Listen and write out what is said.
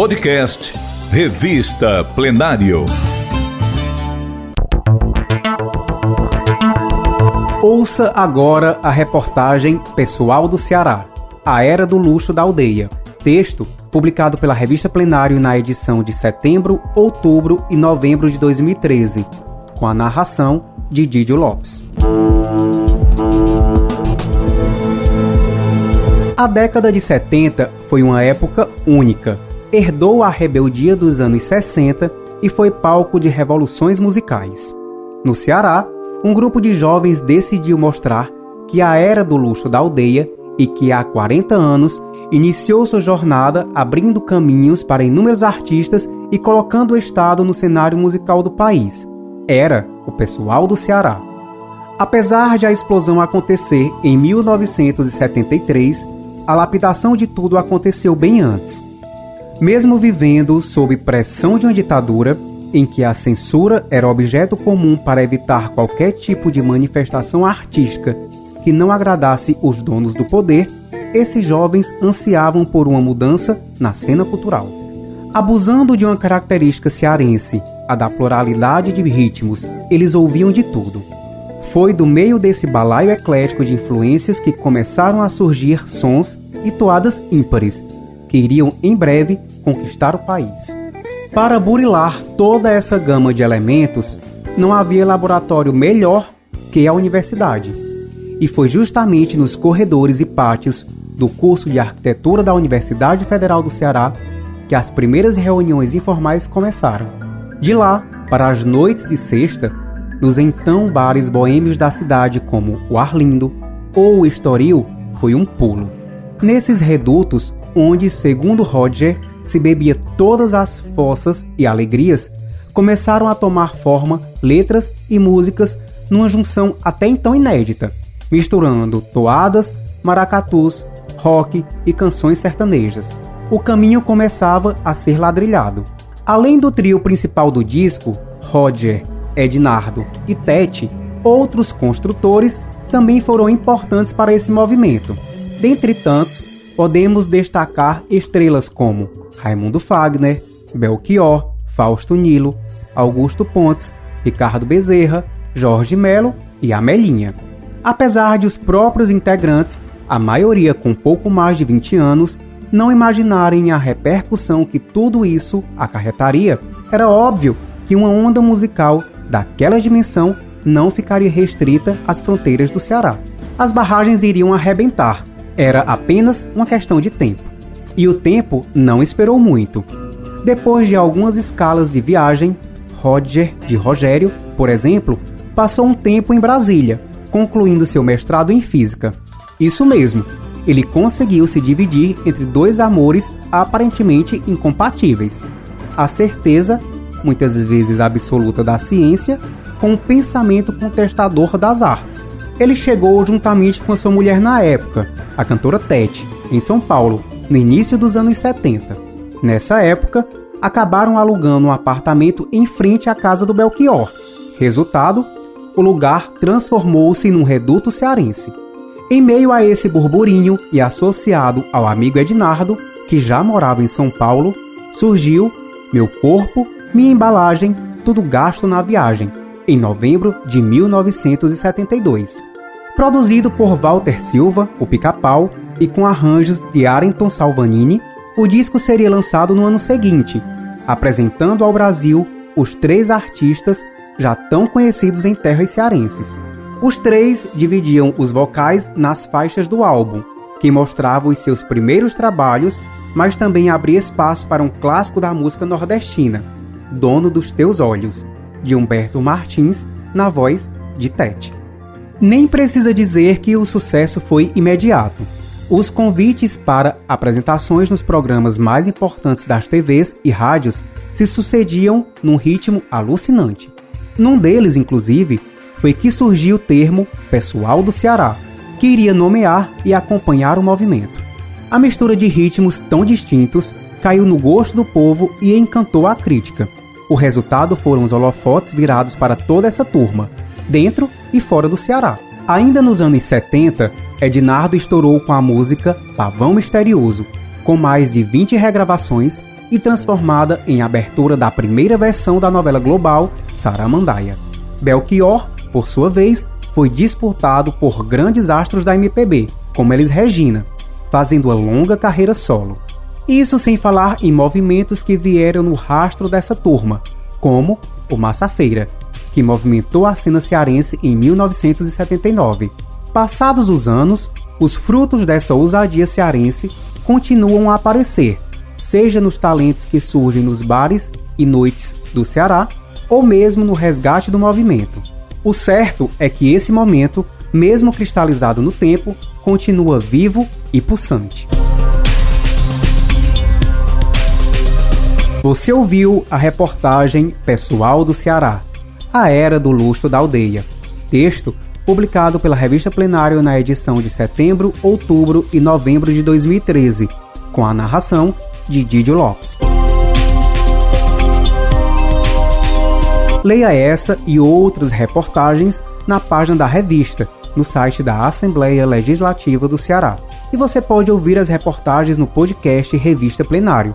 Podcast Revista Plenário. Ouça agora a reportagem Pessoal do Ceará, a Era do Luxo da Aldeia. Texto publicado pela Revista Plenário na edição de setembro, outubro e novembro de 2013, com a narração de Didio Lopes. A década de 70 foi uma época única. Herdou a rebeldia dos anos 60 e foi palco de revoluções musicais. No Ceará, um grupo de jovens decidiu mostrar que a era do luxo da aldeia e que há 40 anos iniciou sua jornada abrindo caminhos para inúmeros artistas e colocando o estado no cenário musical do país. Era o pessoal do Ceará. Apesar de a explosão acontecer em 1973, a lapidação de tudo aconteceu bem antes. Mesmo vivendo sob pressão de uma ditadura, em que a censura era objeto comum para evitar qualquer tipo de manifestação artística que não agradasse os donos do poder, esses jovens ansiavam por uma mudança na cena cultural. Abusando de uma característica cearense, a da pluralidade de ritmos, eles ouviam de tudo foi do meio desse balaio eclético de influências que começaram a surgir sons e toadas ímpares, que iriam em breve conquistar o país. Para burilar toda essa gama de elementos, não havia laboratório melhor que a universidade. E foi justamente nos corredores e pátios do curso de arquitetura da Universidade Federal do Ceará que as primeiras reuniões informais começaram. De lá, para as noites de sexta, nos então bares boêmios da cidade como o Arlindo ou o Estoril foi um pulo. Nesses redutos, onde, segundo Roger, se bebia todas as forças e alegrias, começaram a tomar forma letras e músicas numa junção até então inédita, misturando toadas, maracatus, rock e canções sertanejas. O caminho começava a ser ladrilhado. Além do trio principal do disco, Roger, Ednardo e Tete, outros construtores também foram importantes para esse movimento. Dentre tantos, podemos destacar estrelas como Raimundo Fagner, Belchior, Fausto Nilo, Augusto Pontes, Ricardo Bezerra, Jorge Melo e Amelinha. Apesar de os próprios integrantes, a maioria com pouco mais de 20 anos, não imaginarem a repercussão que tudo isso acarretaria, era óbvio que uma onda musical daquela dimensão não ficaria restrita às fronteiras do Ceará. As barragens iriam arrebentar. Era apenas uma questão de tempo. E o tempo não esperou muito. Depois de algumas escalas de viagem, Roger de Rogério, por exemplo, passou um tempo em Brasília, concluindo seu mestrado em física. Isso mesmo, ele conseguiu se dividir entre dois amores aparentemente incompatíveis: a certeza muitas vezes absoluta da ciência, com o pensamento contestador das artes. Ele chegou juntamente com a sua mulher na época, a cantora Tete, em São Paulo, no início dos anos 70. Nessa época, acabaram alugando um apartamento em frente à casa do Belchior. Resultado, o lugar transformou-se num reduto cearense. Em meio a esse burburinho e associado ao amigo Ednardo, que já morava em São Paulo, surgiu Meu Corpo, minha embalagem, tudo gasto na viagem, em novembro de 1972. Produzido por Walter Silva, o Pica-Pau, e com arranjos de Arenton Salvanini, o disco seria lançado no ano seguinte, apresentando ao Brasil os três artistas já tão conhecidos em terras cearenses. Os três dividiam os vocais nas faixas do álbum, que mostrava os seus primeiros trabalhos, mas também abria espaço para um clássico da música nordestina, Dono dos Teus Olhos, de Humberto Martins, na voz de Tete. Nem precisa dizer que o sucesso foi imediato. Os convites para apresentações nos programas mais importantes das TVs e rádios se sucediam num ritmo alucinante. Num deles, inclusive, foi que surgiu o termo Pessoal do Ceará, que iria nomear e acompanhar o movimento. A mistura de ritmos tão distintos caiu no gosto do povo e encantou a crítica. O resultado foram os holofotes virados para toda essa turma, dentro e fora do Ceará. Ainda nos anos 70, Ednardo estourou com a música Pavão Misterioso, com mais de 20 regravações e transformada em abertura da primeira versão da novela global Saramandaia. Belchior, por sua vez, foi disputado por grandes astros da MPB, como Elis Regina, fazendo uma longa carreira solo. Isso sem falar em movimentos que vieram no rastro dessa turma, como o Massa Feira, que movimentou a cena cearense em 1979. Passados os anos, os frutos dessa ousadia cearense continuam a aparecer, seja nos talentos que surgem nos bares e noites do Ceará, ou mesmo no resgate do movimento. O certo é que esse momento, mesmo cristalizado no tempo, continua vivo e pulsante. Você ouviu a reportagem Pessoal do Ceará, a Era do Luxo da Aldeia. Texto publicado pela Revista Plenário na edição de setembro, outubro e novembro de 2013, com a narração de Didio Lopes. Leia essa e outras reportagens na página da revista, no site da Assembleia Legislativa do Ceará. E você pode ouvir as reportagens no podcast Revista Plenário,